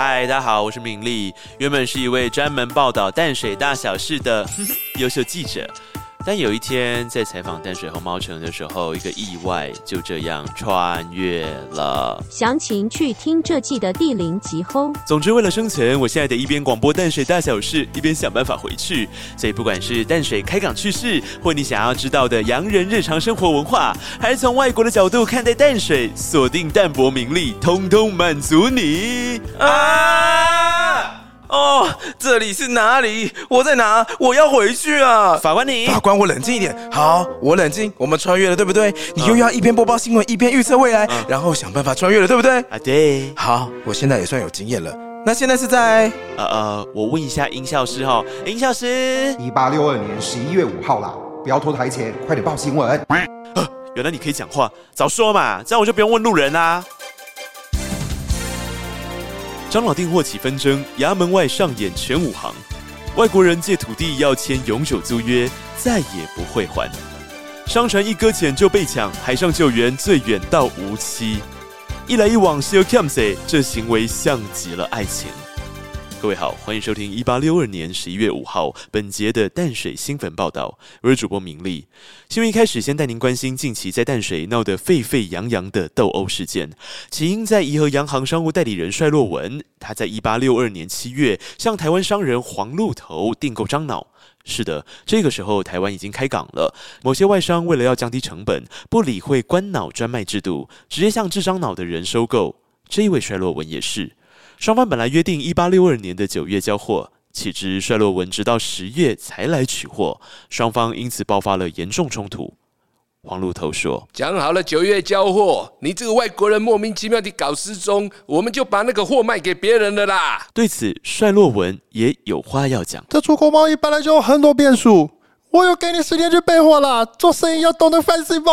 嗨，大家好，我是敏丽，原本是一位专门报道淡水大小事的 优秀记者。但有一天，在采访淡水红毛城的时候，一个意外就这样穿越了。详情去听这季的第零集吼。总之，为了生存，我现在得一边广播淡水大小事，一边想办法回去。所以，不管是淡水开港趣事，或你想要知道的洋人日常生活文化，还是从外国的角度看待淡水，锁定淡泊名利，通通满足你啊！哦，这里是哪里？我在哪？我要回去啊！法官你，法官，我冷静一点。好，我冷静。我们穿越了，对不对？你又要一边播报新闻，一边预测未来，然后想办法穿越了，对不对？啊，对。好，我现在也算有经验了。那现在是在……呃呃，我问一下音效师哈，音效师，一八六二年十一月五号啦，不要拖台前，快点报新闻。原来你可以讲话，早说嘛，这样我就不用问路人啦。张老订货起纷争，衙门外上演全武行。外国人借土地要签永久租约，再也不会还。商船一搁浅就被抢，海上救援最远到无期。一来一往，still comes，这行为像极了爱情。各位好，欢迎收听一八六二年十一月五号本节的淡水新闻报道。我是主播明丽。新闻一开始，先带您关心近期在淡水闹得沸沸扬扬的斗殴事件。起因在怡和洋行商务代理人帅洛文，他在一八六二年七月向台湾商人黄鹿头订购樟脑。是的，这个时候台湾已经开港了。某些外商为了要降低成本，不理会官脑专卖制度，直接向制樟脑的人收购。这一位帅洛文也是。双方本来约定一八六二年的九月交货，岂知帅洛文直到十月才来取货，双方因此爆发了严重冲突。黄鹿头说：“讲好了九月交货，你这个外国人莫名其妙地搞失踪，我们就把那个货卖给别人了啦。”对此，帅洛文也有话要讲：“这出口贸易本来就有很多变数。”我有给你时间去备货啦，做生意要懂得分析不？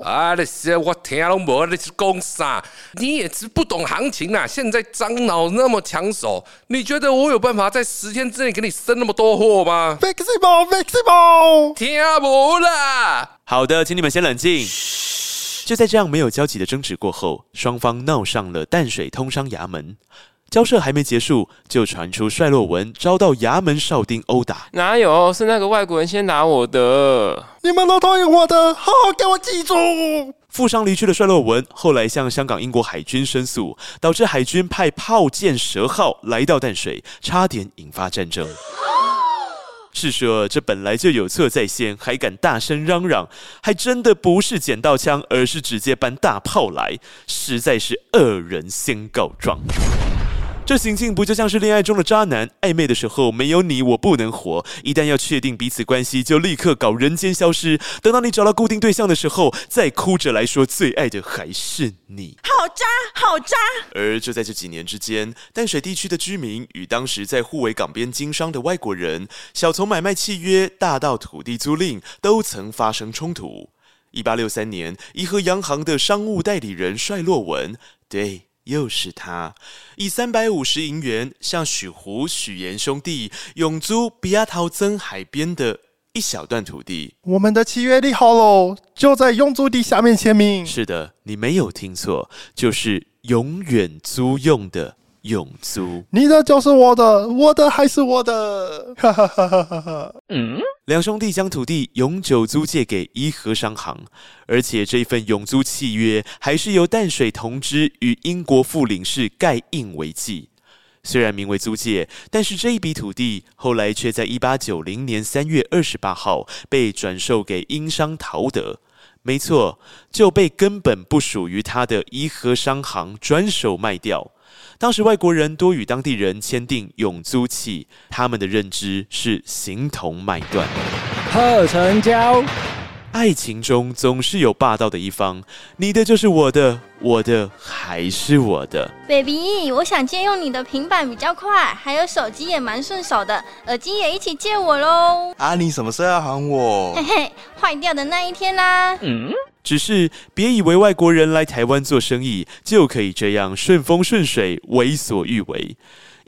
啊，那些我听拢无，你是讲啥？你也是不懂行情啊！现在张脑那么抢手，你觉得我有办法在十天之内给你生那么多货吗？flexible，flexible，听不啦？好的，请你们先冷静。就在这样没有交集的争执过后，双方闹上了淡水通商衙门。交涉还没结束，就传出帅洛文遭到衙门哨丁殴打。哪有？是那个外国人先打我的。你们都同意我的，好好给我记住。负伤离去的帅洛文后来向香港、英国海军申诉，导致海军派炮舰蛇号来到淡水，差点引发战争。是说这本来就有错在先，还敢大声嚷嚷，还真的不是捡到枪，而是直接搬大炮来，实在是恶人先告状。这行径不就像是恋爱中的渣男？暧昧的时候没有你我不能活，一旦要确定彼此关系，就立刻搞人间消失。等到你找到固定对象的时候，再哭着来说最爱的还是你。好渣，好渣！而就在这几年之间，淡水地区的居民与当时在互为港边经商的外国人，小从买卖契约，大到土地租赁，都曾发生冲突。一八六三年，怡和洋行的商务代理人帅洛文，对。又是他，以三百五十银元向许湖、许岩兄弟永租比亚陶曾海边的一小段土地。我们的契约立好喽，就在永租地下面签名。是的，你没有听错，就是永远租用的。永租，你的就是我的，我的还是我的。哈哈哈哈哈！嗯，两兄弟将土地永久租借给伊和商行，而且这份永租契约还是由淡水同知与英国副领事盖印为记。虽然名为租借，但是这一笔土地后来却在一八九零年三月二十八号被转售给英商陶德。没错，就被根本不属于他的伊和商行转手卖掉。当时外国人多与当地人签订永租契，他们的认知是形同卖断。贺成交，爱情中总是有霸道的一方，你的就是我的，我的还是我的。Baby，我想借用你的平板比较快，还有手机也蛮顺手的，耳机也一起借我喽。啊，你什么时候要喊我？嘿嘿，坏掉的那一天啦。嗯。只是别以为外国人来台湾做生意就可以这样顺风顺水、为所欲为。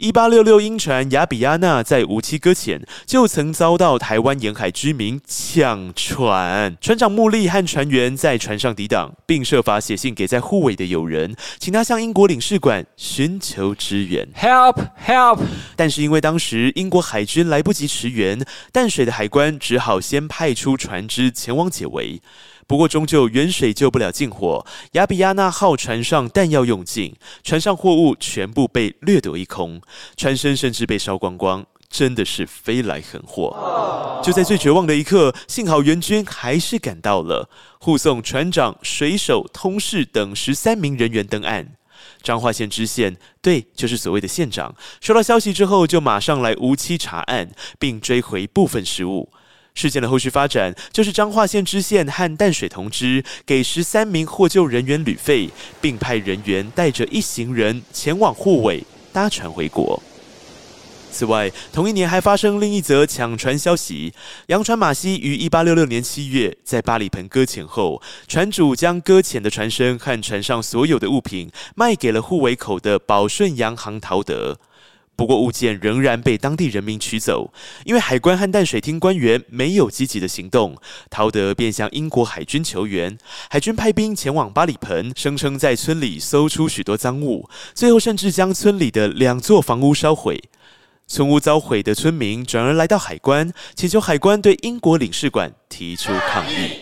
一八六六，英船雅比亚娜在无期搁浅，就曾遭到台湾沿海居民抢船。船长穆利和船员在船上抵挡，并设法写信给在护卫的友人，请他向英国领事馆寻求支援。Help! Help! 但是因为当时英国海军来不及驰援，淡水的海关只好先派出船只前往解围。不过终究远水救不了近火，亚比亚那号船上弹药用尽，船上货物全部被掠夺一空，船身甚至被烧光光。真的是飞来横祸！就在最绝望的一刻，幸好援军还是赶到了，护送船长、水手、通事等十三名人员登岸。彰化县知县，对，就是所谓的县长，收到消息之后，就马上来无期查案，并追回部分失物。事件的后续发展，就是彰化县知县和淡水同知给十三名获救人员旅费，并派人员带着一行人前往护卫搭船回国。此外，同一年还发生另一则抢船消息：洋船马西于一八六六年七月在巴里盆搁浅后，船主将搁浅的船身和船上所有的物品卖给了护卫口的保顺洋行陶德。不过物件仍然被当地人民取走，因为海关和淡水厅官员没有积极的行动，陶德便向英国海军求援。海军派兵前往巴里盆，声称在村里搜出许多赃物，最后甚至将村里的两座房屋烧毁。村屋遭毁的村民转而来到海关，请求海关对英国领事馆提出抗议。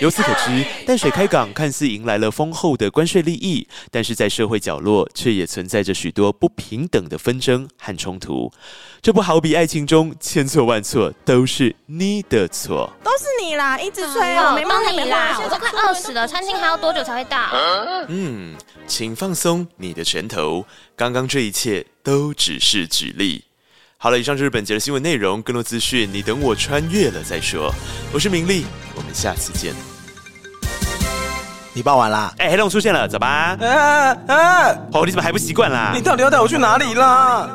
由此可知，淡水开港看似迎来了丰厚的关税利益，但是在社会角落却也存在着许多不平等的纷争和冲突。这不好比爱情中千错万错都是你的错。都是你啦，一直催我，没帮你啦，我都快饿死了，餐厅还要多久才会到？嗯，请放松你的拳头，刚刚这一切都只是举例。好了，以上就是本节的新闻内容，更多资讯你等我穿越了再说。我是明丽，我们下次见。你报完啦？哎，黑龙出现了，走吧。啊啊！哦，你怎么还不习惯啦？你到底要带我去哪里啦？